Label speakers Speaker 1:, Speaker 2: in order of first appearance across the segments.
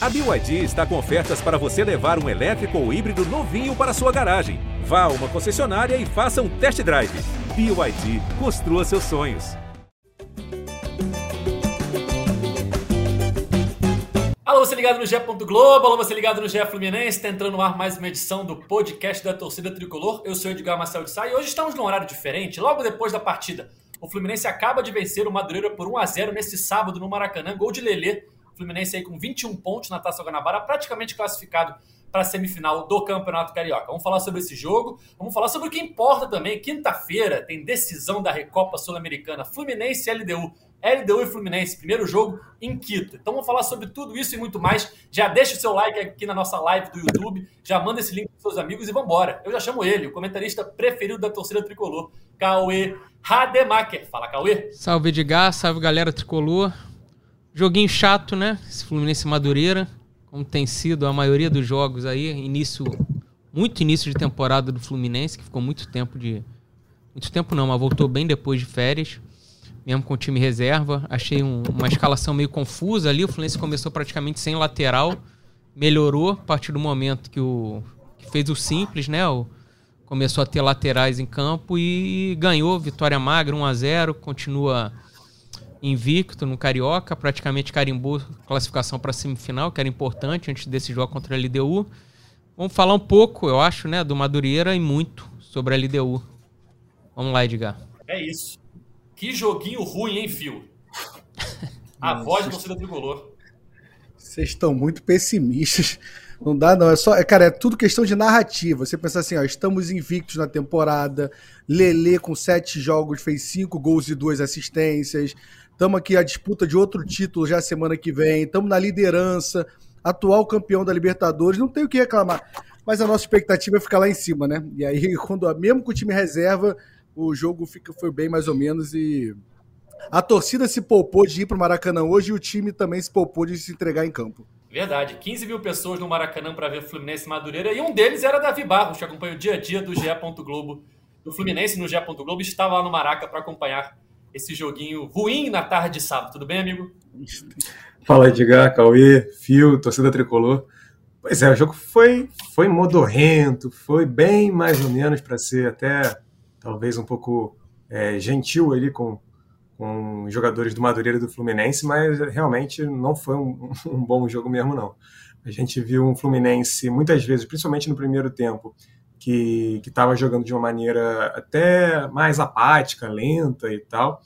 Speaker 1: A BYD está com ofertas para você levar um elétrico ou híbrido novinho para sua garagem. Vá a uma concessionária e faça um test drive. BYD, construa seus sonhos.
Speaker 2: Alô, você ligado no GE. Globo, alô, você ligado no GE Fluminense, está entrando no ar mais uma edição do podcast da torcida tricolor. Eu sou Edgar Marcel de Sá e hoje estamos num horário diferente, logo depois da partida. O Fluminense acaba de vencer o Madureira por 1 a 0 nesse sábado no Maracanã, gol de Lelê Fluminense aí com 21 pontos na Taça Guanabara, praticamente classificado para a semifinal do Campeonato Carioca. Vamos falar sobre esse jogo, vamos falar sobre o que importa também. Quinta-feira tem decisão da Recopa Sul-Americana, Fluminense e LDU. LDU e Fluminense, primeiro jogo em Quito. Então vamos falar sobre tudo isso e muito mais. Já deixa o seu like aqui na nossa live do YouTube, já manda esse link para seus amigos e vamos embora. Eu já chamo ele, o comentarista preferido da torcida tricolor, Cauê Rademacher. Fala, Cauê.
Speaker 3: Salve Edgar, salve galera tricolor. Joguinho chato, né? Esse Fluminense Madureira, como tem sido a maioria dos jogos aí, início muito início de temporada do Fluminense, que ficou muito tempo de muito tempo não, mas voltou bem depois de férias, mesmo com o time reserva. Achei um, uma escalação meio confusa ali, o Fluminense começou praticamente sem lateral, melhorou a partir do momento que o que fez o simples, né? O, começou a ter laterais em campo e ganhou, vitória magra, 1 a 0, continua invicto no Carioca, praticamente carimbou classificação para a semifinal, que era importante antes desse jogo contra a LDU. Vamos falar um pouco, eu acho, né, do Madureira e muito sobre a LDU. Vamos lá, Edgar.
Speaker 2: É isso. Que joguinho ruim, hein, Fio? A voz da torcida tricolor.
Speaker 4: Vocês estão muito pessimistas. Não dá, não. É só, é, cara, é tudo questão de narrativa. Você pensa assim, ó, estamos invictos na temporada. Lele com sete jogos fez cinco gols e duas assistências. Estamos aqui a disputa de outro título já semana que vem. Estamos na liderança, atual campeão da Libertadores. Não tem o que reclamar. Mas a nossa expectativa é ficar lá em cima, né? E aí, quando mesmo com o time reserva, o jogo fica, foi bem mais ou menos. E a torcida se poupou de ir para o Maracanã hoje e o time também se poupou de se entregar em campo.
Speaker 2: Verdade, 15 mil pessoas no Maracanã para ver Fluminense Madureira. E um deles era Davi Barros, que acompanha o dia a dia do GE. Globo, do Fluminense no GE. Globo. Estava lá no Maraca para acompanhar esse joguinho ruim na tarde de sábado. Tudo bem, amigo?
Speaker 5: Fala, Edgar, Cauê, Fio, torcida tricolor. Pois é, o jogo foi, foi modorrento, foi bem mais ou menos para ser até talvez um pouco é, gentil ali com, com jogadores do Madureira e do Fluminense, mas realmente não foi um, um bom jogo mesmo, não. A gente viu um Fluminense muitas vezes, principalmente no primeiro tempo, que estava jogando de uma maneira até mais apática, lenta e tal.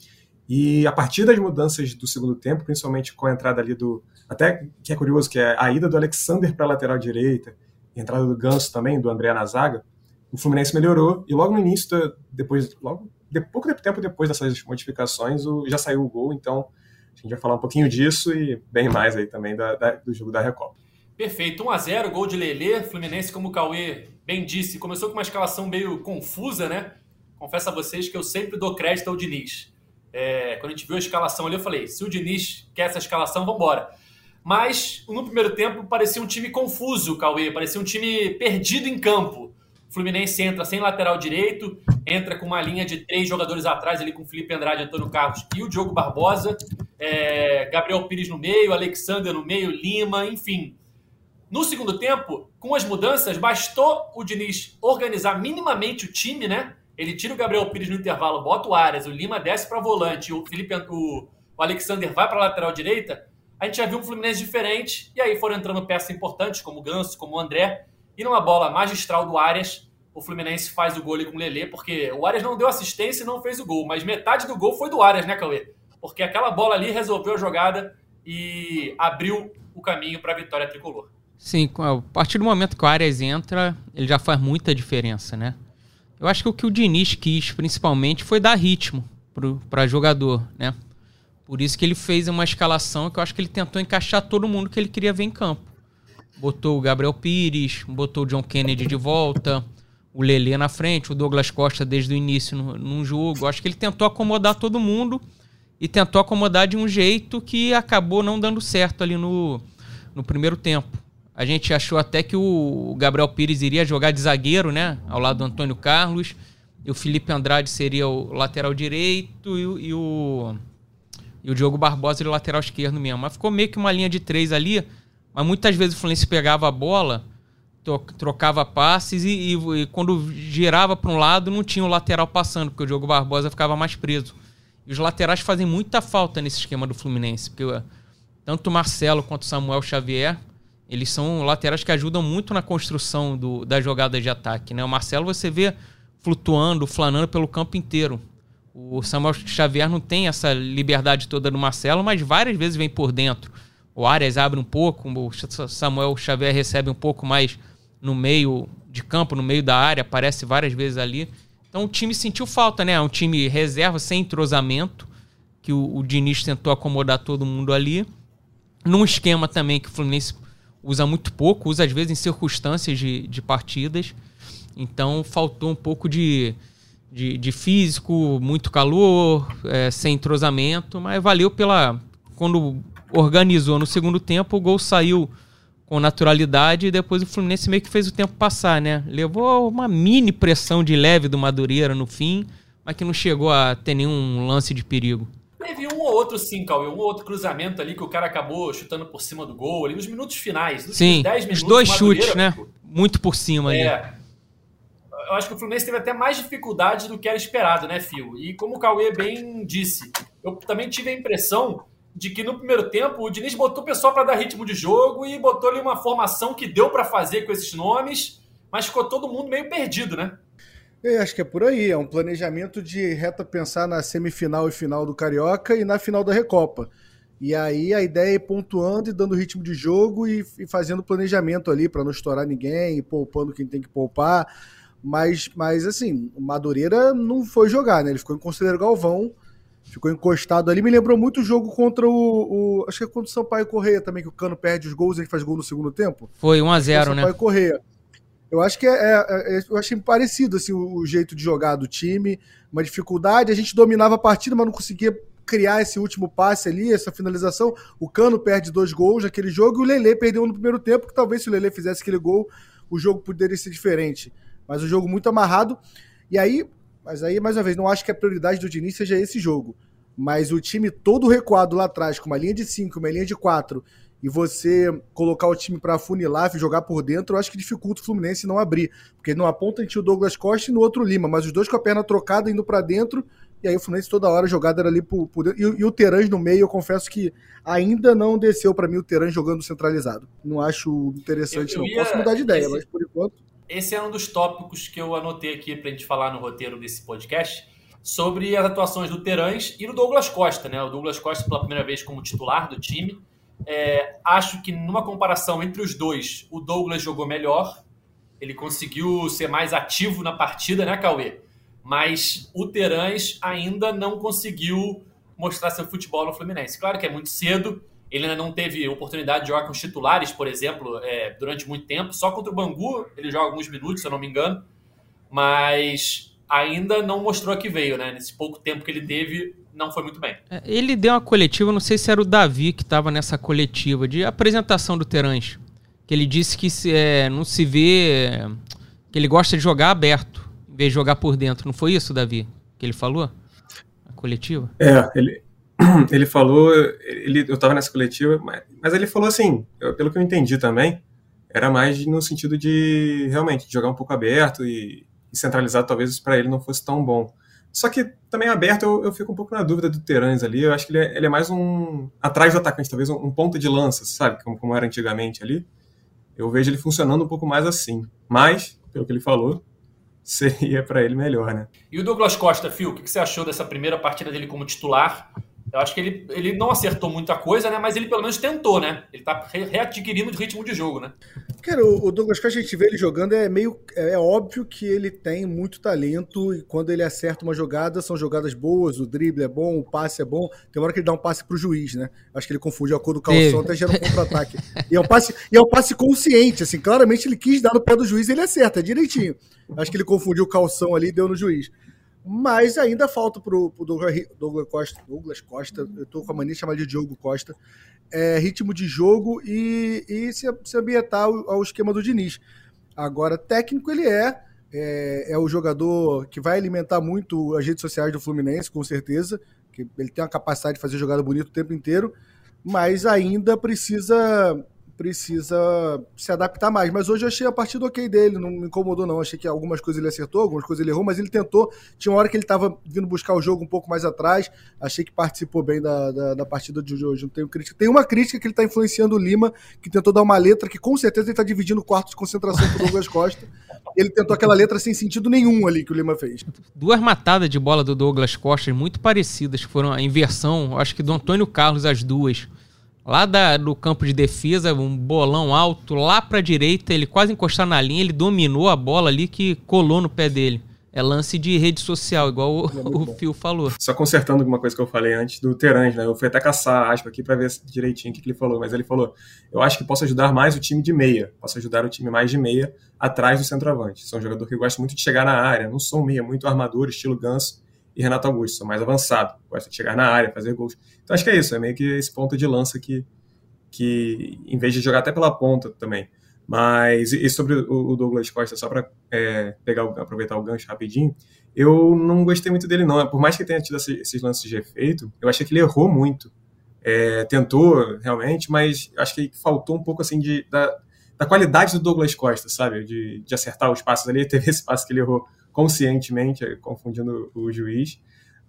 Speaker 5: E a partir das mudanças do segundo tempo, principalmente com a entrada ali do. Até que é curioso, que é a ida do Alexander para a lateral direita, a entrada do Ganso também, do André na zaga, o Fluminense melhorou. E logo no início, depois, logo, de, pouco tempo depois dessas modificações, o, já saiu o gol. Então a gente vai falar um pouquinho disso e bem mais aí também da, da, do jogo da Recopa.
Speaker 2: Perfeito, 1 a 0 gol de Lelê. Fluminense, como o Cauê bem disse, começou com uma escalação meio confusa, né? Confesso a vocês que eu sempre dou crédito ao Diniz. É, quando a gente viu a escalação ali, eu falei: se o Diniz quer essa escalação, vamos embora. Mas no primeiro tempo parecia um time confuso, Cauê, parecia um time perdido em campo. Fluminense entra sem lateral direito, entra com uma linha de três jogadores atrás ali com Felipe Andrade, Antônio Carlos e o Diogo Barbosa, é, Gabriel Pires no meio, Alexander no meio, Lima, enfim. No segundo tempo, com as mudanças, bastou o Diniz organizar minimamente o time, né? Ele tira o Gabriel Pires no intervalo, bota o Arias, o Lima desce para volante, o Felipe, o, o Alexander vai para lateral direita. A gente já viu um Fluminense diferente, e aí foram entrando peças importantes, como o Ganso, como o André, e numa bola magistral do Arias, o Fluminense faz o gol ali com o Lelê, porque o Arias não deu assistência e não fez o gol, mas metade do gol foi do Arias, né, Cauê? Porque aquela bola ali resolveu a jogada e abriu o caminho para a vitória tricolor.
Speaker 3: Sim, a partir do momento que o Arias entra, ele já faz muita diferença, né? Eu acho que o que o Diniz quis, principalmente, foi dar ritmo para jogador, né? Por isso que ele fez uma escalação que eu acho que ele tentou encaixar todo mundo que ele queria ver em campo. Botou o Gabriel Pires, botou o John Kennedy de volta, o Lelê na frente, o Douglas Costa desde o início no, num jogo. Eu acho que ele tentou acomodar todo mundo e tentou acomodar de um jeito que acabou não dando certo ali no, no primeiro tempo. A gente achou até que o Gabriel Pires iria jogar de zagueiro, né? Ao lado do Antônio Carlos. E o Felipe Andrade seria o lateral direito e, o, e o, e o Diogo Barbosa o lateral esquerdo mesmo. Mas ficou meio que uma linha de três ali Mas muitas vezes o Fluminense pegava a bola, trocava passes e, e, e quando girava para um lado não tinha o lateral passando, porque o Diogo Barbosa ficava mais preso. E os laterais fazem muita falta nesse esquema do Fluminense, porque tanto o Marcelo quanto o Samuel Xavier, eles são laterais que ajudam muito na construção do, da jogada de ataque. Né? O Marcelo você vê flutuando, flanando pelo campo inteiro. O Samuel Xavier não tem essa liberdade toda do Marcelo, mas várias vezes vem por dentro. O Arias abre um pouco, o Samuel Xavier recebe um pouco mais no meio de campo, no meio da área, aparece várias vezes ali. Então o time sentiu falta, né? Um time reserva, sem entrosamento, que o, o Diniz tentou acomodar todo mundo ali. Num esquema também que o Fluminense usa muito pouco, usa às vezes em circunstâncias de, de partidas. Então faltou um pouco de, de, de físico, muito calor, é, sem entrosamento, mas valeu pela. Quando organizou no segundo tempo, o gol saiu com naturalidade e depois o Fluminense meio que fez o tempo passar, né? Levou uma mini pressão de leve do Madureira no fim, mas que não chegou a ter nenhum lance de perigo.
Speaker 2: Teve um ou outro sim, Cauê, um ou outro cruzamento ali que o cara acabou chutando por cima do gol, ali nos minutos finais. Nos
Speaker 3: sim, 10 minutos, os dois chutes, né? Muito por cima
Speaker 2: é, ali. Eu acho que o Fluminense teve até mais dificuldade do que era esperado, né, Fio? E como o Cauê bem disse, eu também tive a impressão de que no primeiro tempo o Diniz botou o pessoal para dar ritmo de jogo e botou ali uma formação que deu para fazer com esses nomes, mas ficou todo mundo meio perdido, né?
Speaker 4: Eu acho que é por aí, é um planejamento de reta pensar na semifinal e final do Carioca e na final da Recopa. E aí a ideia é ir pontuando e dando ritmo de jogo e, e fazendo planejamento ali para não estourar ninguém, e poupando quem tem que poupar. Mas, mas assim, o Madureira não foi jogar, né? Ele ficou em Conselheiro Galvão, ficou encostado ali. Me lembrou muito o jogo contra o, o acho que é contra o Sampaio Correia também, que o Cano perde os gols e ele faz gol no segundo tempo.
Speaker 3: Foi 1x0, né?
Speaker 4: Sampaio Correia. Eu acho que é, é, é, eu achei parecido assim, o, o, jeito de jogar do time, uma dificuldade. A gente dominava a partida, mas não conseguia criar esse último passe ali, essa finalização. O Cano perde dois gols naquele jogo e o Lele perdeu no primeiro tempo, que talvez se o Lele fizesse aquele gol, o jogo poderia ser diferente. Mas o jogo muito amarrado. E aí, mas aí, mais uma vez, não acho que a prioridade do Diniz seja esse jogo. Mas o time todo recuado lá atrás, com uma linha de 5, uma linha de 4, e você colocar o time para funilar, jogar por dentro, eu acho que dificulta o Fluminense não abrir. Porque numa ponta a gente tinha o Douglas Costa e no outro Lima, mas os dois com a perna trocada indo para dentro, e aí o Fluminense toda hora jogada era ali por, por dentro. E, e, o Terãs no meio, eu confesso que ainda não desceu para mim o Terãs jogando centralizado. Não acho interessante, eu, eu não. Ia... Posso mudar de ideia, esse, mas por enquanto.
Speaker 2: Esse é um dos tópicos que eu anotei aqui para a gente falar no roteiro desse podcast sobre as atuações do Terãs e do Douglas Costa, né? O Douglas Costa pela primeira vez como titular do time é, acho que numa comparação entre os dois, o Douglas jogou melhor. Ele conseguiu ser mais ativo na partida, né, Cauê? Mas o Terãs ainda não conseguiu mostrar seu futebol no Fluminense. Claro que é muito cedo, ele ainda não teve oportunidade de jogar com os titulares, por exemplo, é, durante muito tempo. Só contra o Bangu ele joga alguns minutos, se eu não me engano. Mas ainda não mostrou que veio, né? Nesse pouco tempo que ele teve, não foi muito bem.
Speaker 3: É, ele deu uma coletiva, não sei se era o Davi que estava nessa coletiva, de apresentação do Terãs. Que ele disse que se, é, não se vê. que ele gosta de jogar aberto, em vez de jogar por dentro. Não foi isso, Davi? Que ele falou? A coletiva?
Speaker 5: É, ele, ele falou. Ele, eu estava nessa coletiva, mas, mas ele falou assim, eu, pelo que eu entendi também, era mais no sentido de realmente de jogar um pouco aberto e, e centralizado, talvez para ele não fosse tão bom. Só que também aberto, eu, eu, fico um pouco na dúvida do Terãs ali. Eu acho que ele é, ele é mais um. atrás do atacante, talvez um, um ponta de lança, sabe? Como, como, era antigamente ali. Eu vejo ele funcionando um pouco mais assim. Mas, pelo que ele falou, seria para ele melhor, né?
Speaker 2: E o Douglas Costa, Fio, o que você achou dessa primeira partida dele como titular? Eu acho que ele, ele não acertou muita coisa, né? Mas ele pelo menos tentou, né? Ele tá readquirindo o ritmo de jogo, né?
Speaker 4: Cara, o Douglas Costa, a gente vê ele jogando, é meio. É óbvio que ele tem muito talento e quando ele acerta uma jogada, são jogadas boas, o drible é bom, o passe é bom. Tem uma hora que ele dá um passe pro juiz, né? Acho que ele confunde a cor do calção, até gera um contra-ataque. e, é um passe, e é um passe consciente, assim, claramente ele quis dar no pé do juiz e ele acerta, é direitinho. Acho que ele confundiu o calção ali e deu no juiz. Mas ainda falta pro, pro Douglas, Douglas, Costa. Douglas Costa, eu tô com a mania de chamar de Diogo Costa. É, ritmo de jogo e, e se, se ambientar ao, ao, esquema do Diniz. Agora, técnico ele é, é, é. o jogador que vai alimentar muito as redes sociais do Fluminense, com certeza. Que ele tem a capacidade de fazer jogada bonita o tempo inteiro, mas ainda precisa precisa se adaptar mais. Mas hoje eu achei a partida ok dele, não me incomodou não. Achei que algumas coisas ele acertou, algumas coisas ele errou, mas ele tentou. Tinha uma hora que ele estava vindo buscar o jogo um pouco mais atrás. Achei que participou bem da, da, da partida de hoje. Não tenho crítica. Tem uma crítica que ele está influenciando o Lima, que tentou dar uma letra que com certeza ele está dividindo o quarto de concentração com o Douglas Costa. Ele tentou aquela letra sem sentido nenhum ali que o Lima fez.
Speaker 3: Duas matadas de bola do Douglas Costa muito parecidas, que foram a inversão, acho que do Antônio Carlos, as duas. Lá da, do campo de defesa, um bolão alto, lá pra direita, ele quase encostar na linha, ele dominou a bola ali que colou no pé dele. É lance de rede social, igual o, é o falou.
Speaker 5: Só consertando alguma coisa que eu falei antes do Terãs, né? Eu fui até caçar a aspa aqui para ver direitinho o que, que ele falou, mas ele falou: eu acho que posso ajudar mais o time de meia, posso ajudar o time mais de meia atrás do centroavante. Sou um jogador que gosta muito de chegar na área, não sou um meia muito armador, estilo Ganso e Renato Augusto, sou mais avançado, gosto de chegar na área, fazer gols. Então acho que é isso, é meio que esse ponto de lança que, que em vez de jogar até pela ponta também, mas, e sobre o Douglas Costa, só para é, pegar, aproveitar o gancho rapidinho, eu não gostei muito dele, não. Por mais que tenha tido esses lances de efeito, eu achei que ele errou muito. É, tentou, realmente, mas acho que faltou um pouco, assim, de, da, da qualidade do Douglas Costa, sabe? De, de acertar os passos ali. Teve esse passo que ele errou conscientemente, confundindo o juiz.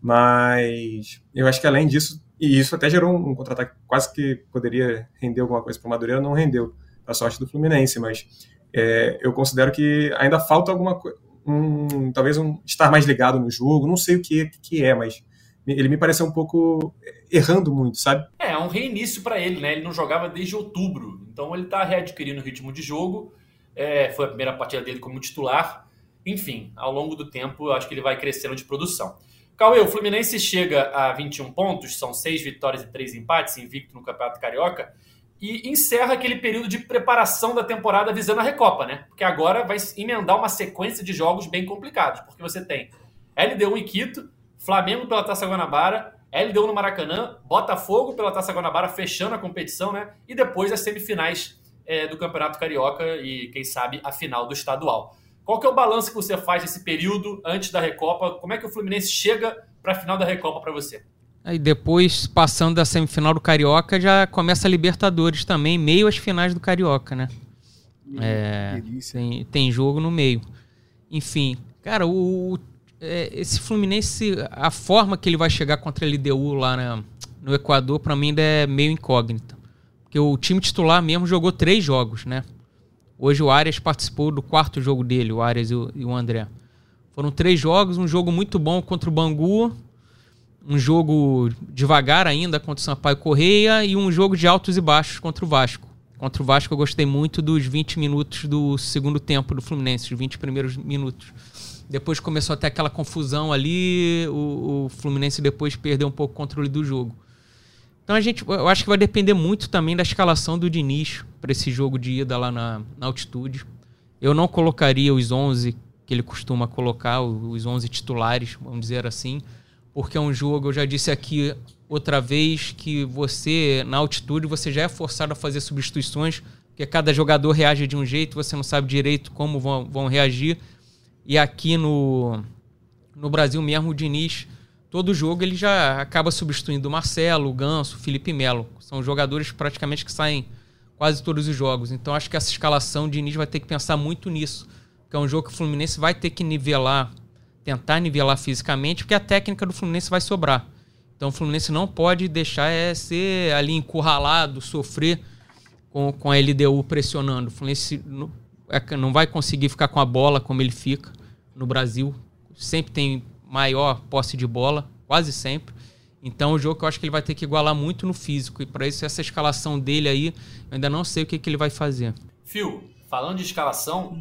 Speaker 5: Mas eu acho que além disso, e isso até gerou um contra-ataque quase que poderia render alguma coisa para o Madureira, não rendeu a sorte do Fluminense, mas é, eu considero que ainda falta alguma coisa, um, talvez um estar mais ligado no jogo, não sei o que, que é, mas ele me pareceu um pouco errando muito, sabe?
Speaker 2: É, é um reinício para ele, né? Ele não jogava desde outubro, então ele está readquirindo o ritmo de jogo. É, foi a primeira partida dele como titular. Enfim, ao longo do tempo, eu acho que ele vai crescendo de produção. Cauê, o Fluminense chega a 21 pontos, são seis vitórias e três empates, invicto no Campeonato Carioca e encerra aquele período de preparação da temporada visando a Recopa, né? Porque agora vai emendar uma sequência de jogos bem complicados, porque você tem LDU em Quito, Flamengo pela Taça Guanabara, LDU no Maracanã, Botafogo pela Taça Guanabara fechando a competição, né? E depois as semifinais é, do Campeonato Carioca e, quem sabe, a final do estadual. Qual que é o balanço que você faz desse período antes da Recopa? Como é que o Fluminense chega para a final da Recopa para você?
Speaker 3: Aí depois, passando da semifinal do Carioca, já começa a Libertadores também, meio às finais do Carioca, né? é, tem, tem jogo no meio. Enfim, cara, o, é, esse Fluminense, a forma que ele vai chegar contra a LDU lá na, no Equador, para mim ainda é meio incógnita. Porque o time titular mesmo jogou três jogos, né? Hoje o Arias participou do quarto jogo dele, o Arias e o, e o André. Foram três jogos, um jogo muito bom contra o Bangu, um jogo devagar ainda contra o Sampaio Correia e um jogo de altos e baixos contra o Vasco. Contra o Vasco eu gostei muito dos 20 minutos do segundo tempo do Fluminense, os 20 primeiros minutos. Depois começou até aquela confusão ali, o, o Fluminense depois perdeu um pouco o controle do jogo. Então a gente, eu acho que vai depender muito também da escalação do Diniz para esse jogo de ida lá na, na altitude. Eu não colocaria os 11 que ele costuma colocar, os 11 titulares, vamos dizer assim porque é um jogo, eu já disse aqui outra vez, que você, na altitude, você já é forçado a fazer substituições, porque cada jogador reage de um jeito, você não sabe direito como vão, vão reagir. E aqui no, no Brasil mesmo, o Diniz, todo jogo ele já acaba substituindo o Marcelo, o Ganso, o Felipe Melo. São jogadores praticamente que saem quase todos os jogos. Então acho que essa escalação, o Diniz vai ter que pensar muito nisso. Que é um jogo que o Fluminense vai ter que nivelar tentar nivelar fisicamente, porque a técnica do Fluminense vai sobrar. Então o Fluminense não pode deixar é, ser ali encurralado, sofrer com, com a LDU pressionando. O Fluminense não, é, não vai conseguir ficar com a bola como ele fica no Brasil. Sempre tem maior posse de bola, quase sempre. Então, o jogo que eu acho que ele vai ter que igualar muito no físico. E para isso, essa escalação dele aí, eu ainda não sei o que, que ele vai fazer.
Speaker 2: Fio, falando de escalação,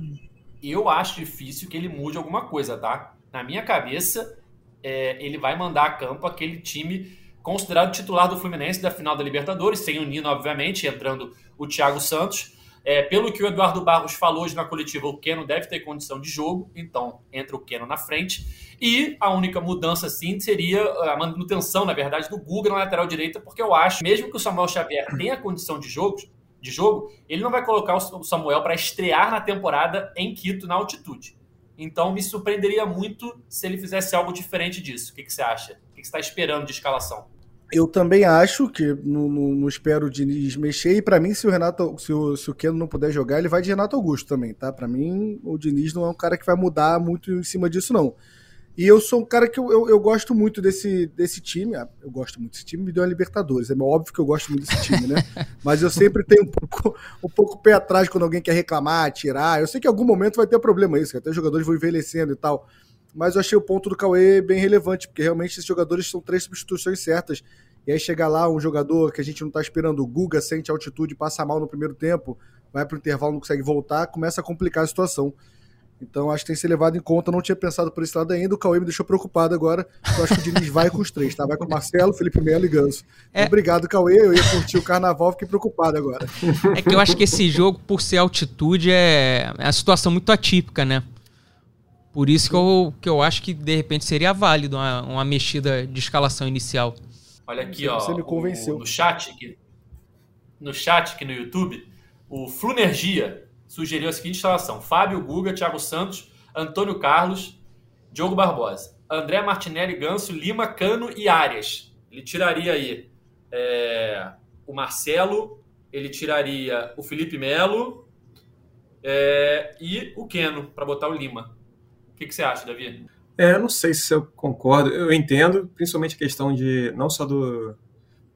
Speaker 2: eu acho difícil que ele mude alguma coisa, tá? na minha cabeça, é, ele vai mandar a campo aquele time considerado titular do Fluminense da final da Libertadores, sem o Nino, obviamente, entrando o Thiago Santos. É, pelo que o Eduardo Barros falou hoje na coletiva, o Keno deve ter condição de jogo, então entra o Keno na frente. E a única mudança, sim, seria a manutenção, na verdade, do Guga na lateral direita, porque eu acho, mesmo que o Samuel Xavier tenha condição de jogo, de jogo ele não vai colocar o Samuel para estrear na temporada em Quito, na altitude. Então me surpreenderia muito se ele fizesse algo diferente disso. O que, que você acha? O que, que você está esperando de escalação?
Speaker 4: Eu também acho que não, não, não espero o Diniz mexer. E para mim, se o Renato, se o, se o Keno não puder jogar, ele vai de Renato Augusto também, tá? Para mim, o Diniz não é um cara que vai mudar muito em cima disso, não. E eu sou um cara que eu, eu, eu, gosto muito desse, desse time. Ah, eu gosto muito desse time, me deu a Libertadores. É óbvio que eu gosto muito desse time, né? Mas eu sempre tenho um pouco, um pouco pé atrás quando alguém quer reclamar, tirar. Eu sei que em algum momento vai ter problema isso, que até os jogadores vão envelhecendo e tal mas eu achei o ponto do Cauê bem relevante, porque realmente esses jogadores são três substituições certas. E aí chegar lá um jogador que a gente não está esperando, o Guga sente altitude, passa mal no primeiro tempo, vai para o intervalo, não consegue voltar, começa a complicar a situação. Então acho que tem que ser levado em conta. Não tinha pensado por esse lado ainda. O Cauê me deixou preocupado agora. Eu acho que o Diniz vai com os três, tá? Vai com o Marcelo, Felipe Melo e Ganso. É... Obrigado, Cauê. Eu ia curtir o carnaval, fiquei preocupado agora.
Speaker 3: É que eu acho que esse jogo, por ser altitude, é, é uma situação muito atípica, né? Por isso que eu, que eu acho que de repente seria válido uma, uma mexida de escalação inicial.
Speaker 2: Olha aqui, ó. Você me convenceu. O, no chat aqui, no chat aqui no YouTube, o Flunergia sugeriu a seguinte instalação: Fábio Guga, Thiago Santos, Antônio Carlos, Diogo Barbosa, André Martinelli, Ganso, Lima, Cano e Arias. Ele tiraria aí é, o Marcelo, ele tiraria o Felipe Melo é, e o Keno para botar o Lima que, que você acha, Davi?
Speaker 5: É, não sei se eu concordo. Eu entendo, principalmente a questão de não só do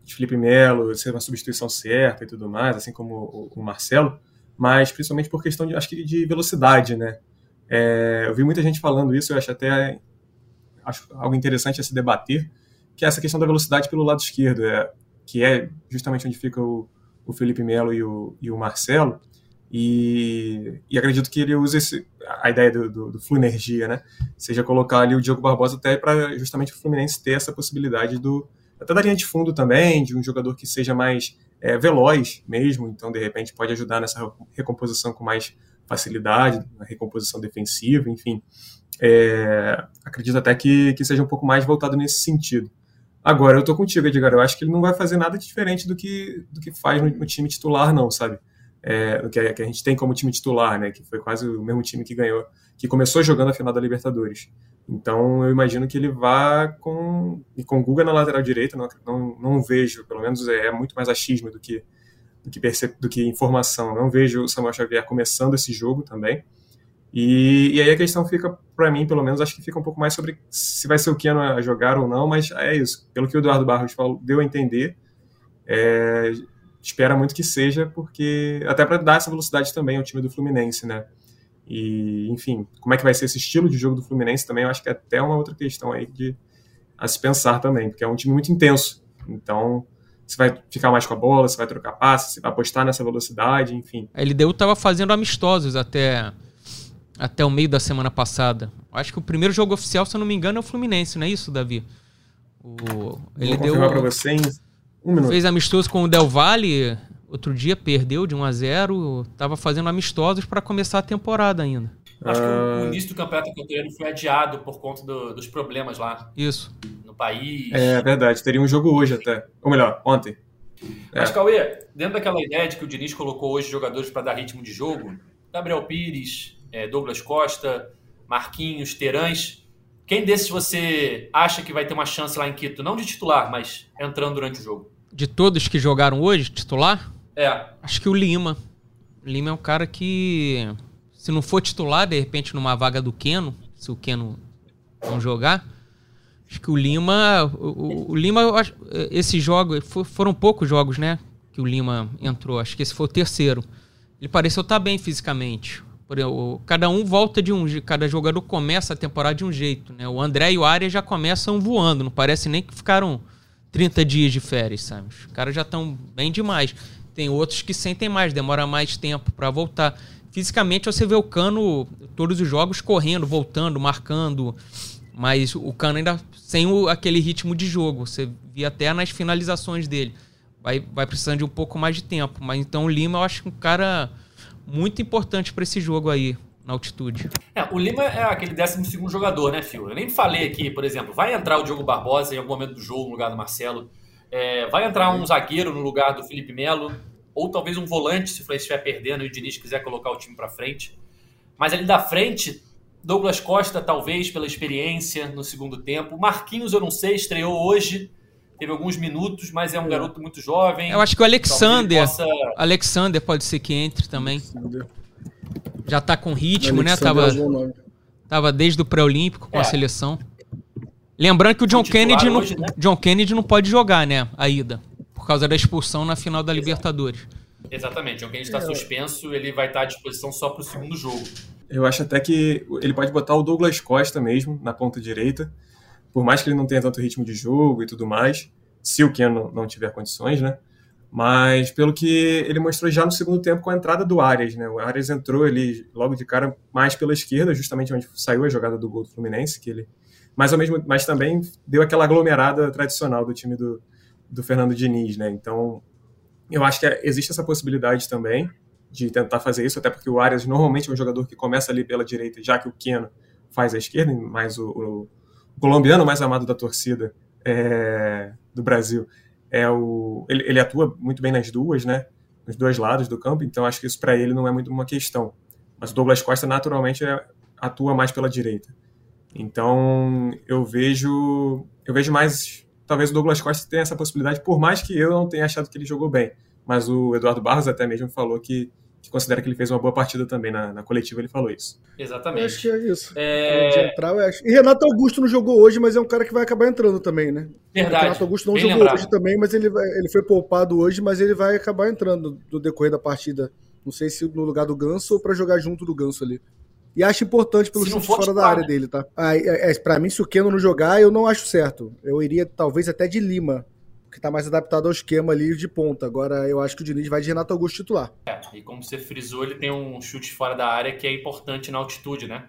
Speaker 5: de Felipe Melo ser uma substituição certa e tudo mais, assim como o, o Marcelo, mas principalmente por questão de, acho que de velocidade, né? É, eu vi muita gente falando isso, eu acho até acho algo interessante a se debater, que é essa questão da velocidade pelo lado esquerdo, é, que é justamente onde fica o, o Felipe Melo e o, e o Marcelo. E, e, acredito que ele use esse, a ideia do, do, do Fluenergia, né? Seja colocar ali o Diogo Barbosa até para justamente o Fluminense ter essa possibilidade do até da linha de fundo também, de um jogador que seja mais é, veloz mesmo, então de repente pode ajudar nessa recomposição com mais facilidade, na recomposição defensiva, enfim. É, acredito até que, que seja um pouco mais voltado nesse sentido. Agora, eu tô contigo, Edgar, eu acho que ele não vai fazer nada diferente do que, do que faz no, no time titular, não, sabe? É, que, a, que, a gente tem como time titular, né? Que foi quase o mesmo time que ganhou, que começou jogando a final da Libertadores. Então eu imagino que ele vá com e com Guga na lateral direita. Não, não, não vejo, pelo menos é, é muito mais achismo do que do que, do que informação. Não vejo o Samuel Xavier começando esse jogo também. E, e aí a questão fica, para mim, pelo menos, acho que fica um pouco mais sobre se vai ser o Keno a jogar ou não, mas é isso. Pelo que o Eduardo Barros falou, deu a entender, é, espera muito que seja, porque até para dar essa velocidade também ao time do Fluminense, né? E, enfim, como é que vai ser esse estilo de jogo do Fluminense também, eu acho que é até uma outra questão aí de a se pensar também, porque é um time muito intenso. Então, você vai ficar mais com a bola, você vai trocar passes, você vai apostar nessa velocidade, enfim.
Speaker 3: A LDU estava fazendo amistosos até, até o meio da semana passada. Acho que o primeiro jogo oficial, se eu não me engano, é o Fluminense, não é isso, Davi?
Speaker 5: O, Vou confirmar para você em
Speaker 3: um minuto. Fez amistoso com o Del Valle, outro dia perdeu de 1 a 0 Tava fazendo amistosos para começar a temporada ainda.
Speaker 2: Acho que o, o início do campeonato equatoriano foi adiado por conta do, dos problemas lá.
Speaker 3: Isso.
Speaker 2: No país.
Speaker 5: É verdade, teria um jogo hoje até. Ou melhor, ontem.
Speaker 2: Mas, é. Cauê, dentro daquela ideia de que o Diniz colocou hoje jogadores para dar ritmo de jogo, Gabriel Pires, é, Douglas Costa, Marquinhos, Terãs, quem desses você acha que vai ter uma chance lá em Quito? Não de titular, mas entrando durante o jogo
Speaker 3: de todos que jogaram hoje, titular?
Speaker 2: É.
Speaker 3: Acho que o Lima. O Lima é um cara que, se não for titular, de repente, numa vaga do Keno, se o Keno não jogar, acho que o Lima. O, o Lima, esses jogos, foram poucos jogos, né? Que o Lima entrou. Acho que esse foi o terceiro. Ele pareceu estar bem fisicamente. Cada um volta de um cada jogador começa a temporada de um jeito, né? O André e o Arias já começam voando, não parece nem que ficaram 30 dias de férias, sabe? Os caras já estão bem demais. Tem outros que sentem mais, demora mais tempo para voltar. Fisicamente você vê o Cano todos os jogos correndo, voltando, marcando, mas o Cano ainda sem o, aquele ritmo de jogo. Você via até nas finalizações dele. Vai, vai precisando de um pouco mais de tempo. Mas então o Lima eu acho um cara muito importante para esse jogo aí na altitude.
Speaker 2: É, o Lima é aquele 12 jogador, né, Fio? Eu nem falei aqui, por exemplo, vai entrar o Diogo Barbosa em algum momento do jogo no lugar do Marcelo. É, vai entrar um zagueiro no lugar do Felipe Melo, ou talvez um volante, se o Fluminense estiver perdendo e o Diniz quiser colocar o time para frente. Mas ali da frente, Douglas Costa, talvez pela experiência no segundo tempo. Marquinhos, eu não sei, estreou hoje. teve alguns minutos, mas é um garoto muito jovem.
Speaker 3: Eu acho que o Alexander.
Speaker 2: Possa...
Speaker 3: Alexander pode ser que entre também. Já tá com ritmo, né? Tava,
Speaker 4: é um
Speaker 3: tava desde o pré-olímpico com
Speaker 2: É.
Speaker 3: a seleção. Lembrando que o John Kennedy, não,
Speaker 2: hoje, né?
Speaker 3: John Kennedy não pode jogar, né? A ida. Por causa da expulsão na final da Libertadores.
Speaker 2: Exatamente, o John Kennedy
Speaker 4: É.
Speaker 2: está suspenso, ele vai estar à disposição só para o segundo jogo.
Speaker 5: Eu acho até que ele pode botar o Douglas Costa mesmo na ponta direita, por mais que ele não tenha tanto ritmo de jogo e tudo mais, se o Ken não, não tiver condições, né? Mas pelo que ele mostrou já no segundo tempo com a entrada do Arias, né? O Arias entrou ali logo de cara mais pela esquerda, justamente onde saiu a jogada do gol do Fluminense, que ele mas ao mesmo mas também deu aquela aglomerada tradicional do time do, do Fernando Diniz, né? Então, eu acho que existe essa possibilidade também de tentar fazer isso, até porque o Arias normalmente é um jogador que começa ali pela direita, já que o Keno faz a esquerda, mas o, o- o colombiano mais amado da torcida é, do Brasil é o ele, ele atua muito bem nas duas, né? Nos dois lados do campo, então acho que isso para ele não é muito uma questão. Mas o Douglas Costa naturalmente é- atua mais pela direita. Então eu vejo eu vejo mais talvez o Douglas Costa tenha essa possibilidade, por mais que eu não tenha achado que ele jogou bem. Mas o Eduardo Barros até mesmo falou que, que considera que ele fez uma boa partida também na, na coletiva, ele falou isso.
Speaker 4: Eu acho
Speaker 2: Exatamente.
Speaker 4: que é isso.
Speaker 2: É,
Speaker 4: De entrar. E Renato Augusto não jogou hoje, mas é um cara que vai acabar entrando também, né?
Speaker 2: Verdade.
Speaker 4: Renato Augusto não
Speaker 2: bem
Speaker 4: jogou
Speaker 2: lembrado.
Speaker 4: hoje também, mas ele, vai- ele foi poupado hoje, mas ele vai acabar entrando no decorrer da partida. Não sei se no lugar do Ganso ou pra jogar junto do Ganso ali. E acho importante pelo chute
Speaker 2: for
Speaker 4: fora da área
Speaker 2: né?
Speaker 4: dele, tá? Ah, é, é, pra mim, se o Keno não jogar, eu não acho certo. Eu iria talvez até de Lima, que tá mais adaptado ao esquema ali de ponta. Agora eu acho que o Diniz vai de Renato Augusto titular.
Speaker 2: É, e como você frisou, ele tem um chute fora da área que é importante na altitude, né?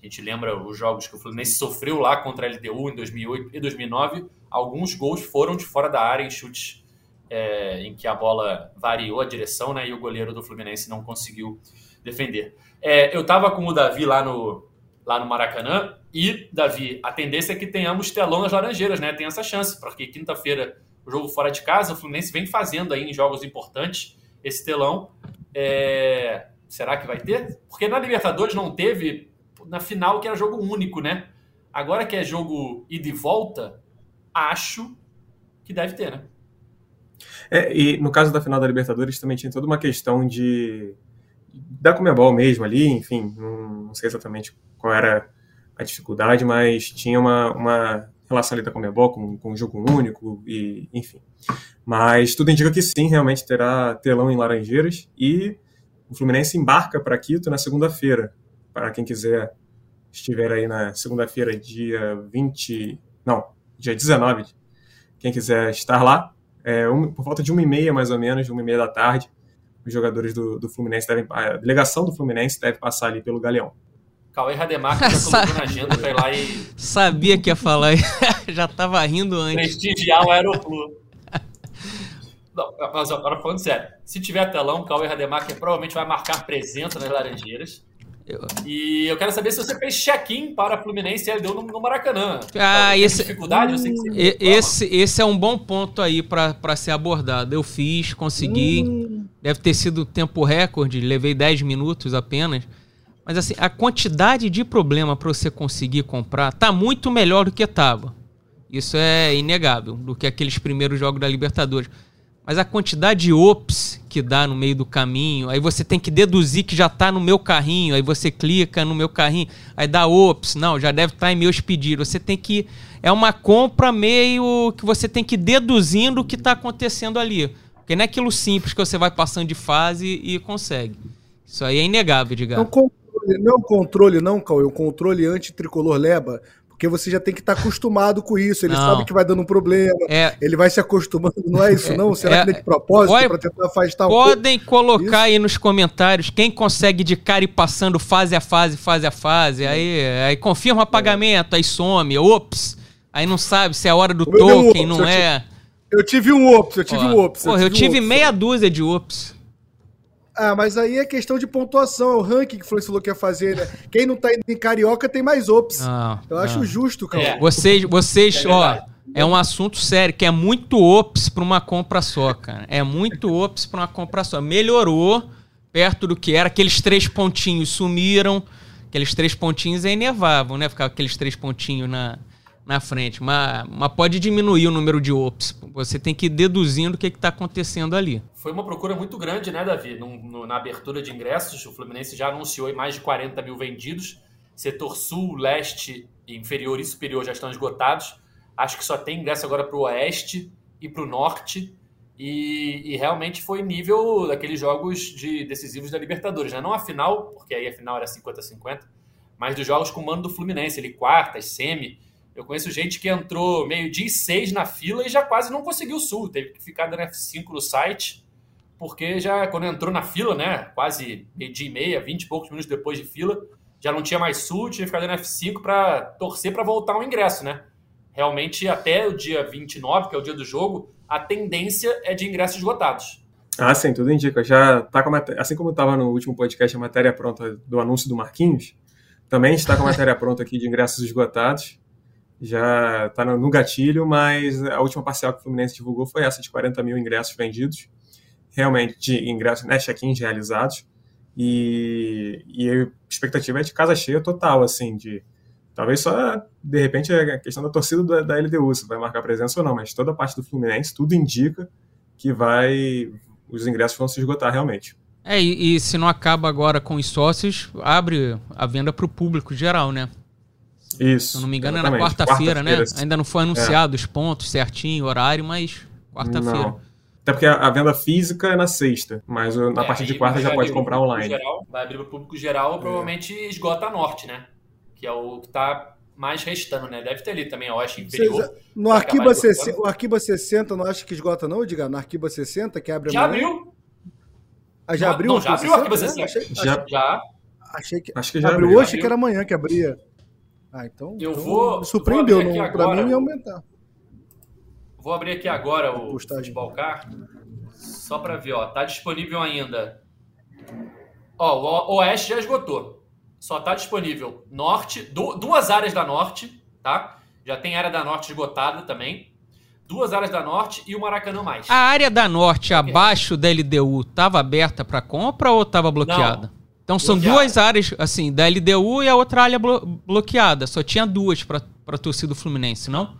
Speaker 2: A gente lembra os jogos que o Fluminense sofreu lá contra a LDU em 2008 e 2009. Alguns gols foram de fora da área em chutes é, em que a bola variou a direção, né? E o goleiro do Fluminense não conseguiu defender. É, eu tava com o Davi lá no, lá no Maracanã e, Davi, a tendência é que tenhamos telão nas Laranjeiras, né? Tem essa chance, porque quinta-feira o jogo fora de casa, o Fluminense vem fazendo aí em jogos importantes esse telão. É, Será que vai ter? Porque na Libertadores não teve na final que era jogo único, né? Agora que é jogo ida e volta, acho que deve ter, né?
Speaker 5: É, e no caso da final da Libertadores também tinha toda uma questão de da Comebol mesmo ali, enfim, não, não sei exatamente qual era a dificuldade, mas tinha uma, uma relação ali da Comebol com, com o jogo único e enfim. Mas tudo indica que sim, realmente terá telão em Laranjeiras e o Fluminense embarca para Quito na segunda-feira. Para quem quiser estiver aí na segunda-feira, dia 20, não, dia 19, quem quiser estar lá, é, um- por volta de uma e meia, mais ou menos, uma e meia da tarde, os jogadores do, do Fluminense devem. A delegação do Fluminense deve passar ali pelo Galeão.
Speaker 2: Cauê Rademar que já colocou na agenda para ir lá e
Speaker 3: Sabia que ia falar. Já tava rindo antes.
Speaker 2: prestigiar o Aeroflu. Não, mas agora falando sério, se tiver telão, Cauê Rademacher provavelmente vai marcar presença nas Laranjeiras.
Speaker 3: Eu-
Speaker 2: E eu quero saber se você fez check-in para Fluminense e LDU no, no Maracanã.
Speaker 3: Ah,
Speaker 2: Teve
Speaker 3: esse-
Speaker 2: dificuldade, eu sei que você.
Speaker 3: Esse, esse é um bom ponto aí pra pra ser abordado. Eu fiz, consegui.
Speaker 4: Hum,
Speaker 3: Deve ter sido tempo recorde, levei 10 minutos apenas. Mas assim, a quantidade de problema para você conseguir comprar tá muito melhor do que tava. Isso é inegável, do que aqueles primeiros jogos da Libertadores. Mas a quantidade de ops que dá no meio do caminho, aí você tem que deduzir que já tá no meu carrinho, aí você clica no meu carrinho, aí dá ops, não, já deve estar em meus pedidos. Você tem que é uma compra meio que você tem que ir deduzindo o que está acontecendo ali. Porque não é aquilo simples que você vai passando de fase e consegue. Isso aí é inegável, digamos.
Speaker 4: Controle, não é um controle, não, Cauê, um controle anti-tricolor leba, porque você já tem que estar acostumado com isso. Ele
Speaker 3: Não.
Speaker 4: sabe que vai dando um problema,
Speaker 3: É,
Speaker 4: ele vai se acostumando, não é isso, não? Será
Speaker 3: é-
Speaker 4: que é de propósito
Speaker 3: Olha,
Speaker 4: para tentar afastar um pouco?
Speaker 3: podem colocar
Speaker 4: Isso.
Speaker 3: aí nos comentários quem consegue de cara ir passando fase a fase, fase a fase. Aí, aí confirma pagamento, aí some, ops. Aí não sabe se é a hora do
Speaker 4: O
Speaker 3: token,
Speaker 4: ops,
Speaker 3: não
Speaker 4: eu
Speaker 3: é.
Speaker 4: Eu tive um ops, eu tive
Speaker 3: Ó,
Speaker 4: um ops.
Speaker 3: Porra, eu tive
Speaker 4: um ops.
Speaker 3: meia dúzia de ops.
Speaker 4: Ah, mas aí é questão de pontuação, é o ranking que o Fluminense falou que ia fazer, né? Quem não tá indo em Carioca tem mais ops.
Speaker 3: Não,
Speaker 4: eu acho justo, Cauê.
Speaker 2: É.
Speaker 3: Vocês, vocês,
Speaker 2: É
Speaker 3: ó, é um assunto sério, que é muito ops pra uma compra só, cara. É muito ops pra uma compra só. Melhorou perto do que era. Aqueles três pontinhos sumiram. Aqueles três pontinhos é inevável, né? Ficar aqueles três pontinhos na, na frente. Mas, mas pode diminuir o número de ops. Você tem que ir deduzindo o que está acontecendo ali.
Speaker 2: Foi uma procura muito grande, né, Davi? No, no, na abertura de ingressos, o Fluminense já anunciou mais de 40 mil vendidos. Setor sul, leste, inferior e superior já estão esgotados. Acho que só tem ingresso agora para o oeste e para o norte. E, e, realmente foi nível daqueles jogos de decisivos da Libertadores. Né? Não a final, porque aí a final era 50-50, mas dos jogos com o mando do Fluminense, ele quartas, semi. Eu conheço gente que entrou meio-dia e seis na fila e já quase não conseguiu o sul. Teve que ficar dando F5 no site, porque já quando entrou na fila, né, quase meio-dia e meia, vinte e poucos minutos depois de fila, já não tinha mais sul, tinha que ficar dando F5 para torcer para voltar o ingresso, né? Realmente, até o dia 29, que é o dia do jogo, a tendência é de ingressos esgotados.
Speaker 5: Ah, sim, tudo indica. Já tá com a Assim como estava no último podcast a matéria pronta do anúncio do Marquinhos, também está com a matéria pronta aqui de ingressos esgotados já está no gatilho, mas a última parcial que o Fluminense divulgou foi essa, de 40 mil ingressos vendidos, realmente de ingressos, né, check-ins realizados, e, e a expectativa é de casa cheia total, assim, de talvez só, de repente, a questão da torcida da, da LDU, se vai marcar presença ou não, mas toda a parte do Fluminense, tudo indica que vai, os ingressos vão se esgotar realmente.
Speaker 3: É, e, e se não acaba agora com os sócios, abre a venda para o público geral, né?
Speaker 5: Isso. Se
Speaker 3: eu não me engano, exatamente. é na quarta-feira, quarta né? Ainda não foi anunciado é. os pontos certinho, horário, mas quarta-feira.
Speaker 5: Até porque a, venda física é na sexta, mas na é, partir de quarta já pode comprar online.
Speaker 2: Geral, vai abrir para o público geral, é. provavelmente esgota a norte, né? Que é o que está mais restando, né? Deve ter ali também a oeste inferior. Vocês,
Speaker 4: no Arquiba, 60, o Arquiba 60, não acha que esgota não, Diga? No Arquiba 60, que abre
Speaker 2: Já abriu.
Speaker 4: Ah, já abriu? Não,
Speaker 2: já abriu o Arquiba 60.
Speaker 4: Achei,
Speaker 2: já. já.
Speaker 4: Achei que, Acho que já abriu. Hoje, que era amanhã que abria. Ah, então.
Speaker 2: Eu
Speaker 4: então
Speaker 2: vou.
Speaker 4: Me surpreendeu, não, pra mim ia aumentar.
Speaker 2: Vou abrir aqui agora o Futebol Car, só para ver, ó. Tá disponível ainda. Ó, o Oeste já esgotou. Só tá disponível Norte, duas áreas da Norte, tá? Já tem área da Norte esgotada também. Duas áreas da Norte e o Maracanã mais.
Speaker 3: A área da Norte abaixo da LDU tava aberta para compra ou tava bloqueada? Não. Então são duas áreas, assim, da LDU e a outra área blo bloqueada. Só tinha duas para a torcida do Fluminense, não?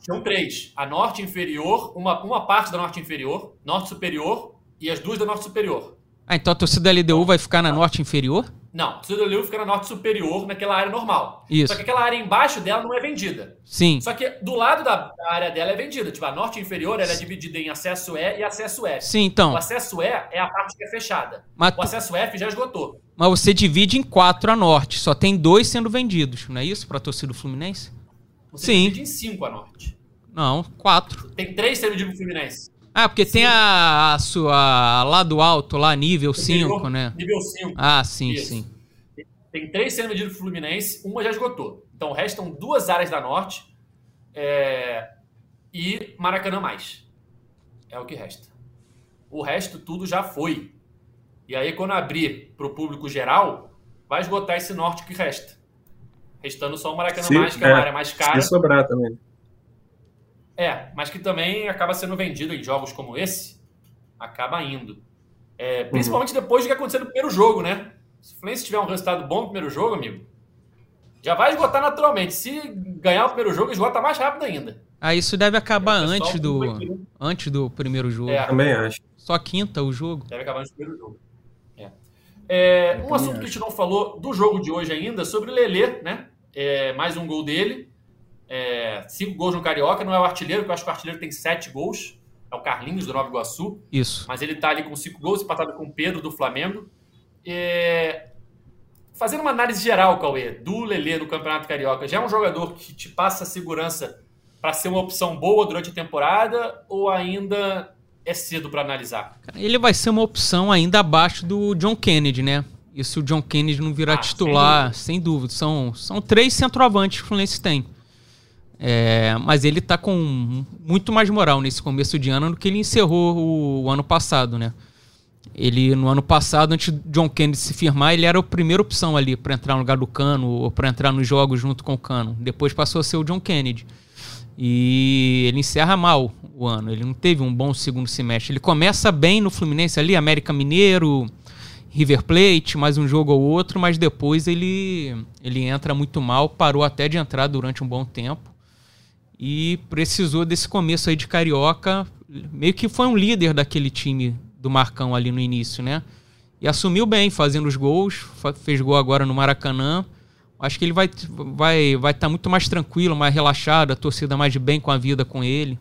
Speaker 2: São três. A norte inferior, uma, uma parte da norte inferior, norte superior e as duas da norte superior.
Speaker 3: Ah, então a torcida da LDU vai ficar na norte inferior?
Speaker 2: Não, da LDU fica na norte superior, naquela área normal.
Speaker 3: Isso.
Speaker 2: Só que aquela área embaixo dela não é vendida.
Speaker 3: Sim.
Speaker 2: Só que do lado da área dela é vendida. Tipo, a norte inferior ela é dividida em acesso E e acesso F.
Speaker 3: Sim, então.
Speaker 2: O acesso E é a parte que é fechada.
Speaker 3: Mas
Speaker 2: o acesso F já esgotou.
Speaker 3: Mas você divide em quatro a norte. Só tem dois sendo vendidos, não é isso? Para a torcida do Fluminense?
Speaker 2: Você Sim. divide em cinco a norte.
Speaker 3: Não, quatro.
Speaker 2: Tem três sendo vendidos pro Fluminense.
Speaker 3: Ah, porque sim. tem a, a sua lá do alto, lá nível 5, né?
Speaker 2: Nível 5.
Speaker 3: Ah, sim, Isso. sim.
Speaker 2: Tem três sendo vendidos pro Fluminense, uma já esgotou. Então restam duas áreas da Norte é... e Maracanã mais. É o que resta. O resto tudo já foi. E aí, quando abrir para o público geral, vai esgotar esse norte que resta. Restando só o Maracanã se, mais, que é, é uma área mais cara.
Speaker 5: Se sobrar também.
Speaker 2: É, mas que também acaba sendo vendido em jogos como esse, acaba indo. É, principalmente uhum. depois do que aconteceu no primeiro jogo, né? Se o Fluminense tiver um resultado bom no primeiro jogo, amigo, já vai esgotar naturalmente. Se ganhar o primeiro jogo, esgota mais rápido ainda.
Speaker 3: Ah, isso deve acabar antes do, antes do primeiro jogo.
Speaker 5: É. Também acho.
Speaker 3: Só quinta o jogo.
Speaker 2: Deve acabar antes do primeiro jogo. É. É, um assunto acho. que a gente não falou do jogo de hoje ainda, sobre o Lelê, né? É, mais um gol dele é, cinco gols no Carioca, não é o artilheiro, porque eu acho que o artilheiro tem sete gols. É o Carlinhos do Nova Iguaçu.
Speaker 3: Isso.
Speaker 2: Mas ele tá ali com cinco gols, empatado com o Pedro do Flamengo. É... Fazendo uma análise geral, Cauê, do Lelê no Campeonato Carioca, já é um jogador que te passa segurança para ser uma opção boa durante a temporada ou ainda é cedo para analisar?
Speaker 3: Ele vai ser uma opção ainda abaixo do John Kennedy, né? E se o John Kennedy não virar ah, titular, sem dúvida. sem dúvida. São, são três centroavantes que o Fluminense tem. É, mas ele está com muito mais moral nesse começo de ano do que ele encerrou o, o, ano passado, né? Ele, no ano passado, antes de John Kennedy se firmar, ele era a primeira opção ali para entrar no lugar do Cano ou para entrar nos jogos junto com o Cano. Depois passou a ser o John Kennedy. E ele encerra mal o ano. Ele não teve um bom segundo semestre. Ele começa bem no Fluminense ali, América Mineiro, River Plate, mais um jogo ou outro, mas depois ele, ele entra muito mal, parou até de entrar durante um bom tempo e precisou desse começo aí de Carioca. Meio que foi um líder daquele time do Marcão ali no início, né? E assumiu bem, fazendo os gols, fez gol agora no Maracanã. Acho que ele vai estar vai, vai tá muito mais tranquilo, mais relaxado, a torcida mais de bem com a vida com ele.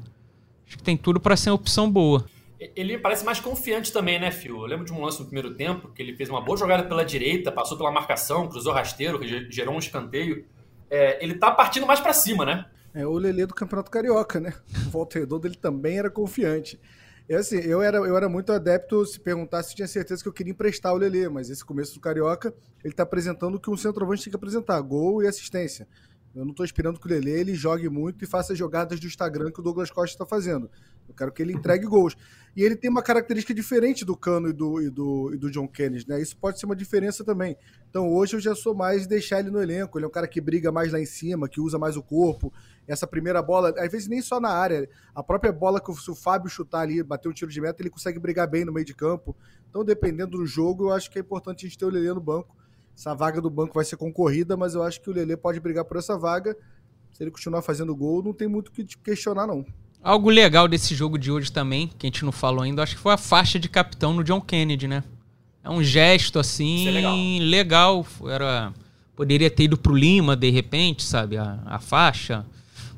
Speaker 3: Acho que tem tudo para ser uma opção boa.
Speaker 2: Ele parece mais confiante também, né, Fio? Eu lembro de um lance no primeiro tempo que ele fez uma boa jogada pela direita, passou pela marcação, cruzou rasteiro, gerou um escanteio. É, ele tá partindo mais para cima, né?
Speaker 4: É o Lelê do Campeonato Carioca, né? O Walter Redondo ele também era confiante. Eu, assim, eu, era, eu era muito adepto se perguntasse se tinha certeza que eu queria emprestar o Lelê, mas esse começo do Carioca, ele tá apresentando o que um centroavante tem que apresentar, gol e assistência. Eu não estou esperando que o Lelê ele jogue muito e faça jogadas do Instagram que o Douglas Costa está fazendo. Eu quero que ele entregue gols. E ele tem uma característica diferente do Cano e do, e do, e do John Kennedy, né? Isso pode ser uma diferença também. Então hoje eu já sou mais deixar ele no elenco. Ele é um cara que briga mais lá em cima, que usa mais o corpo. Essa primeira bola, às vezes nem só na área, a própria bola que o Fábio chutar ali, bater um tiro de meta, ele consegue brigar bem no meio de campo. Então, dependendo do jogo, eu acho que é importante a gente ter o Lelê no banco. Essa vaga do banco vai ser concorrida, mas eu acho que o Lelê pode brigar por essa vaga. Se ele continuar fazendo gol, não tem muito o que questionar, não.
Speaker 3: Algo legal desse jogo de hoje também, que a gente não falou ainda, acho que foi a faixa de capitão no John Kennedy, né? É um gesto assim é legal. legal. Era poderia ter ido pro Lima de repente, sabe, a, a faixa,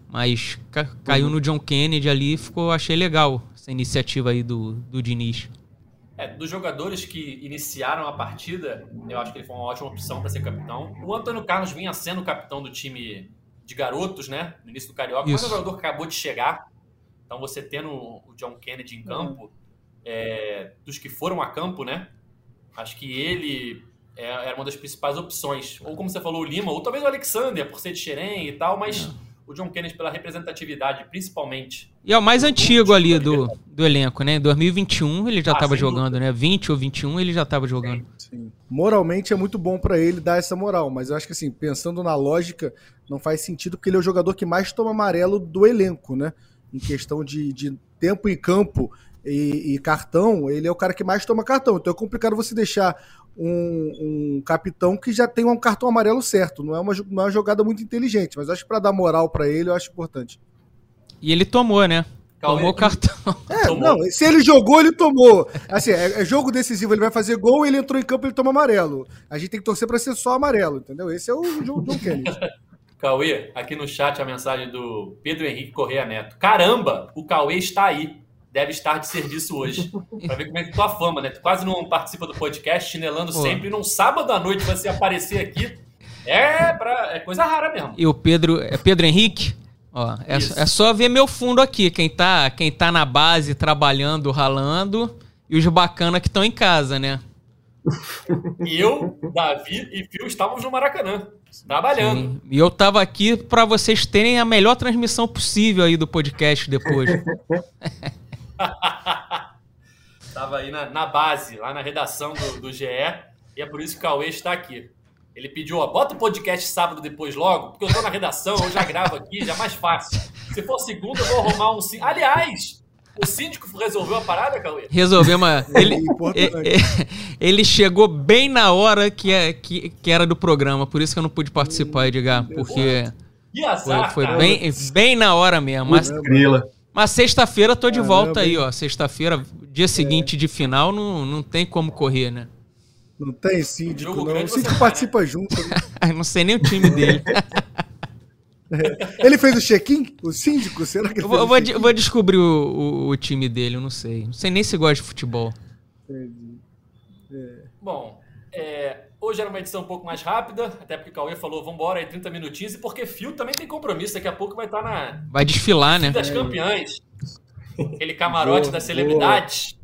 Speaker 3: mas ca caiu uhum. no John Kennedy ali, ficou achei legal essa iniciativa aí do do Diniz.
Speaker 2: É, dos jogadores que iniciaram a partida, eu acho que ele foi uma ótima opção para ser capitão. O Antônio Carlos vinha sendo capitão do time de garotos, né? No início do Carioca. Isso. Mas o jogador que acabou de chegar, então, você tendo o John Kennedy em campo, é, dos que foram a campo, né? Acho que ele é, era uma das principais opções. Ou como você falou, o Lima, ou talvez o Alexander, por ser de Xerém e tal, mas o John Kennedy pela representatividade, principalmente.
Speaker 3: E é o mais antigo ali do, do elenco, né? Em 2021 ele já estava ah, jogando, dúvida. né? 20 ou 21 ele já estava jogando. Sim, sim.
Speaker 4: Moralmente é muito bom para ele dar essa moral, mas eu acho que assim, pensando na lógica, não faz sentido porque ele é o jogador que mais toma amarelo do elenco, né? Em questão de, de tempo em campo e, e, cartão, ele é o cara que mais toma cartão. Então é complicado você deixar um, um capitão que já tem um cartão amarelo certo. Não é uma, não é uma jogada muito inteligente, mas acho que para dar moral para ele, eu acho importante.
Speaker 3: E ele tomou, né? Tomou o cartão.
Speaker 4: É, tomou. não, se ele jogou, ele tomou. Assim, é, é, jogo decisivo, ele vai fazer gol, ele entrou em campo, ele toma amarelo. A gente tem que torcer para ser só amarelo, entendeu? Esse é o John Kennedy.
Speaker 2: Cauê, aqui no chat a mensagem do Pedro Henrique Correia Neto. Caramba, o Cauê está aí. Deve estar de serviço hoje. Pra ver como é que tua fama, né? Tu quase não participa do podcast, chinelando Pô. sempre. Num sábado à noite você aparecer aqui é, pra, é coisa rara mesmo.
Speaker 3: E o Pedro, é Pedro Henrique? Ó, é, é só ver meu fundo aqui. Quem tá, quem tá na base, trabalhando, ralando, e os bacana que estão em casa, né?
Speaker 2: Eu, Davi e Fio estávamos no Maracanã. Trabalhando. Sim.
Speaker 3: E eu tava aqui para vocês terem a melhor transmissão possível aí do podcast depois.
Speaker 2: tava aí na, na, base, lá na redação do, do GE, e é por isso que o Cauê está aqui. Ele pediu, ó, bota o podcast sábado depois logo, porque eu tô na redação, eu já gravo aqui, já é mais fácil. Se for segunda, eu vou arrumar um... Aliás, o síndico resolveu a parada, Cauê?
Speaker 3: Resolveu, mas ele, ele chegou bem na hora que, é, que, que era do programa, por isso que eu não pude participar, Edgar, porque
Speaker 2: que azar,
Speaker 3: foi, foi bem, bem na hora mesmo. Mas, mas sexta-feira tô de volta aí, ó. Sexta-feira, dia seguinte de final, não, não tem como correr, né?
Speaker 4: Não tem síndico, não. O síndico participa né? junto. Né?
Speaker 3: não sei nem o time dele.
Speaker 4: Ele fez o check-in? O síndico? Será que ele
Speaker 3: eu vou, vou, vou, descobrir o, o, o, time dele, eu não sei. Não sei nem se gosta de futebol. Entendi.
Speaker 2: É. Bom, é, hoje era uma edição um pouco mais rápida, até porque o Cauê falou, vambora aí 30 minutinhos, e porque Fio também tem compromisso, daqui a pouco vai estar na...
Speaker 3: Vai desfilar, né?
Speaker 2: Das campeãs. Aquele camarote boa, das celebridades.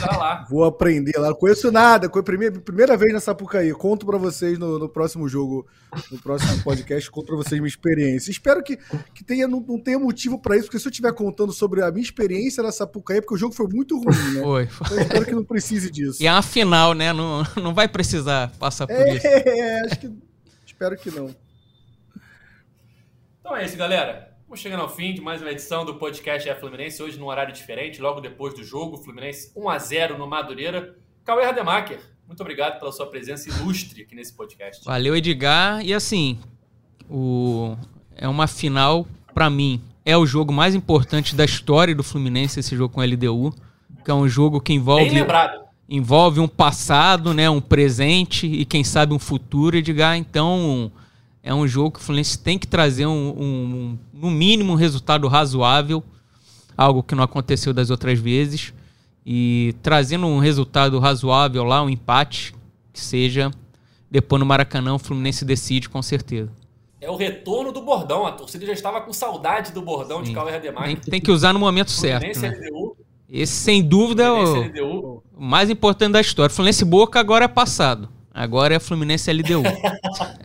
Speaker 4: Tá lá. Vou aprender lá. Não conheço nada. Primeira, primeira vez na Sapucaí. Conto para vocês no, no, próximo jogo, no próximo podcast, conto para vocês minha experiência. Espero que, que tenha, não, não tenha motivo para isso, porque se eu estiver contando sobre a minha experiência na Sapucaí, é porque o jogo foi muito ruim, né?
Speaker 3: Foi.
Speaker 4: Então, espero que não precise disso.
Speaker 3: E é uma final, né? Não, não vai precisar passar por
Speaker 4: é,
Speaker 3: isso.
Speaker 4: É, acho que. Espero que não.
Speaker 2: Então é isso, galera. Chegando ao fim de mais uma edição do podcast é Fluminense, hoje num horário diferente, logo depois do jogo, Fluminense 1 a 0 no Madureira. Cauê Rademacher, muito obrigado pela sua presença ilustre aqui nesse podcast.
Speaker 3: Valeu, Edgar. E assim, o... é uma final para mim é o jogo mais importante da história do Fluminense, esse jogo com a LDU, que é um jogo que envolve
Speaker 2: Bem lembrado.
Speaker 3: envolve um passado, né, um presente e quem sabe um futuro, Edgar. Então, é um jogo que o Fluminense tem que trazer um, um, um no mínimo um resultado razoável, algo que não aconteceu das outras vezes. E trazendo um resultado razoável lá, um empate, que seja, depois no Maracanã o Fluminense decide com certeza.
Speaker 2: É o retorno do bordão. A torcida já estava com saudade do bordão
Speaker 3: Sim.
Speaker 2: de Cauê Rademar.
Speaker 3: Tem, tem que usar no momento certo. Né?
Speaker 2: LDU.
Speaker 3: Esse, sem dúvida, é o, o mais importante da história. Fluminense Boca agora é passado. Agora é Fluminense LDU.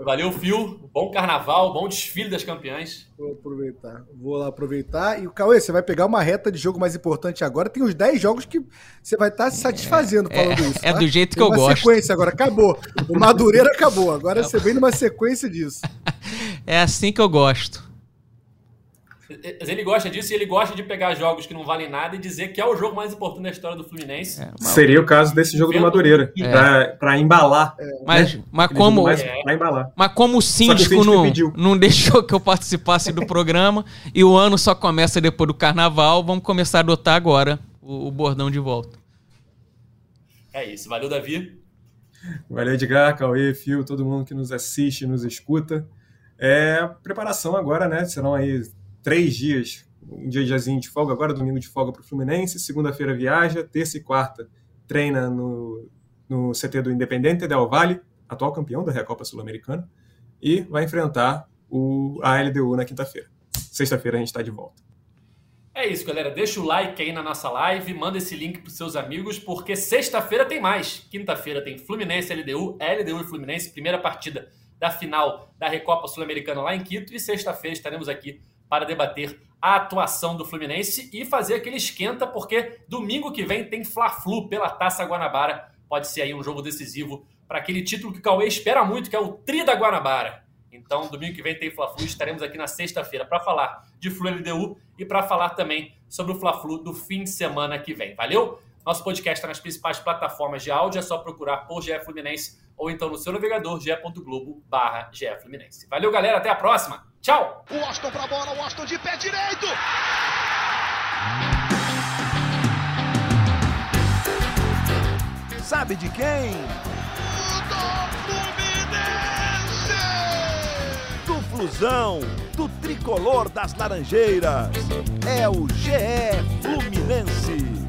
Speaker 2: Valeu, Fio. Bom carnaval, bom desfile das campeãs.
Speaker 4: Vou aproveitar. Vou lá aproveitar. E o Cauê, você vai pegar uma reta de jogo mais importante agora. Tem uns 10 jogos que você vai estar se satisfazendo falando isso.
Speaker 3: é
Speaker 4: tá?
Speaker 3: do jeito
Speaker 4: Tem
Speaker 3: que eu
Speaker 4: uma
Speaker 3: gosto.
Speaker 4: sequência agora, acabou. O Madureira acabou. Agora você vem numa sequência disso.
Speaker 3: é assim que eu gosto.
Speaker 2: Mas ele gosta disso e ele gosta de pegar jogos que não valem nada e dizer que é o jogo mais importante da história do Fluminense.
Speaker 3: É, mas,
Speaker 5: Seria o caso desse jogo do Madureira,
Speaker 3: É.
Speaker 5: pra, pra embalar.
Speaker 3: mas, mas
Speaker 5: Aquele
Speaker 3: como,
Speaker 5: mais
Speaker 2: É.
Speaker 5: pra embalar.
Speaker 3: mas como o
Speaker 5: que o
Speaker 3: síndico
Speaker 5: síndico
Speaker 3: não, não deixou que eu participasse do programa e o ano só começa depois do carnaval, vamos começar a adotar agora o, o bordão de volta.
Speaker 2: É isso. Valeu, Davi.
Speaker 5: Valeu, Edgar, Cauê, Fio, todo mundo que nos assiste, nos escuta. É preparação agora, né? Serão aí três dias, um dia diazinho de folga, agora domingo de folga para o Fluminense, segunda-feira viaja, terça e quarta treina no, no CT do Independente Del Valle, atual campeão da Recopa Sul-Americana, e vai enfrentar o, a LDU na quinta-feira. Sexta-feira a gente está de volta.
Speaker 2: É isso, galera. Deixa o like aí na nossa live, manda esse link pros seus amigos, porque sexta-feira tem mais. Quinta-feira tem Fluminense LDU, LDU e Fluminense, primeira partida da final da Recopa Sul-Americana lá em Quito. E sexta-feira estaremos aqui para debater a atuação do Fluminense e fazer aquele esquenta, porque domingo que vem tem Fla-Flu pela Taça Guanabara. Pode ser aí um jogo decisivo para aquele título que o Cauê espera muito, que é o Tri da Guanabara. Então, domingo que vem tem Fla-Flu, estaremos aqui na sexta-feira para falar de Flu LDU e para falar também sobre o Fla-Flu do fim de semana que vem. Valeu? Nosso podcast está nas principais plataformas de áudio, é só procurar por GE Fluminense ou então no seu navegador ge.globo Fluminense. Valeu, galera, até a próxima. Tchau!
Speaker 6: O Austin pra bola, o Austin de pé direito. Sabe de quem? Do Fluminense! Do Flusão, do tricolor das Laranjeiras. É o GE Fluminense.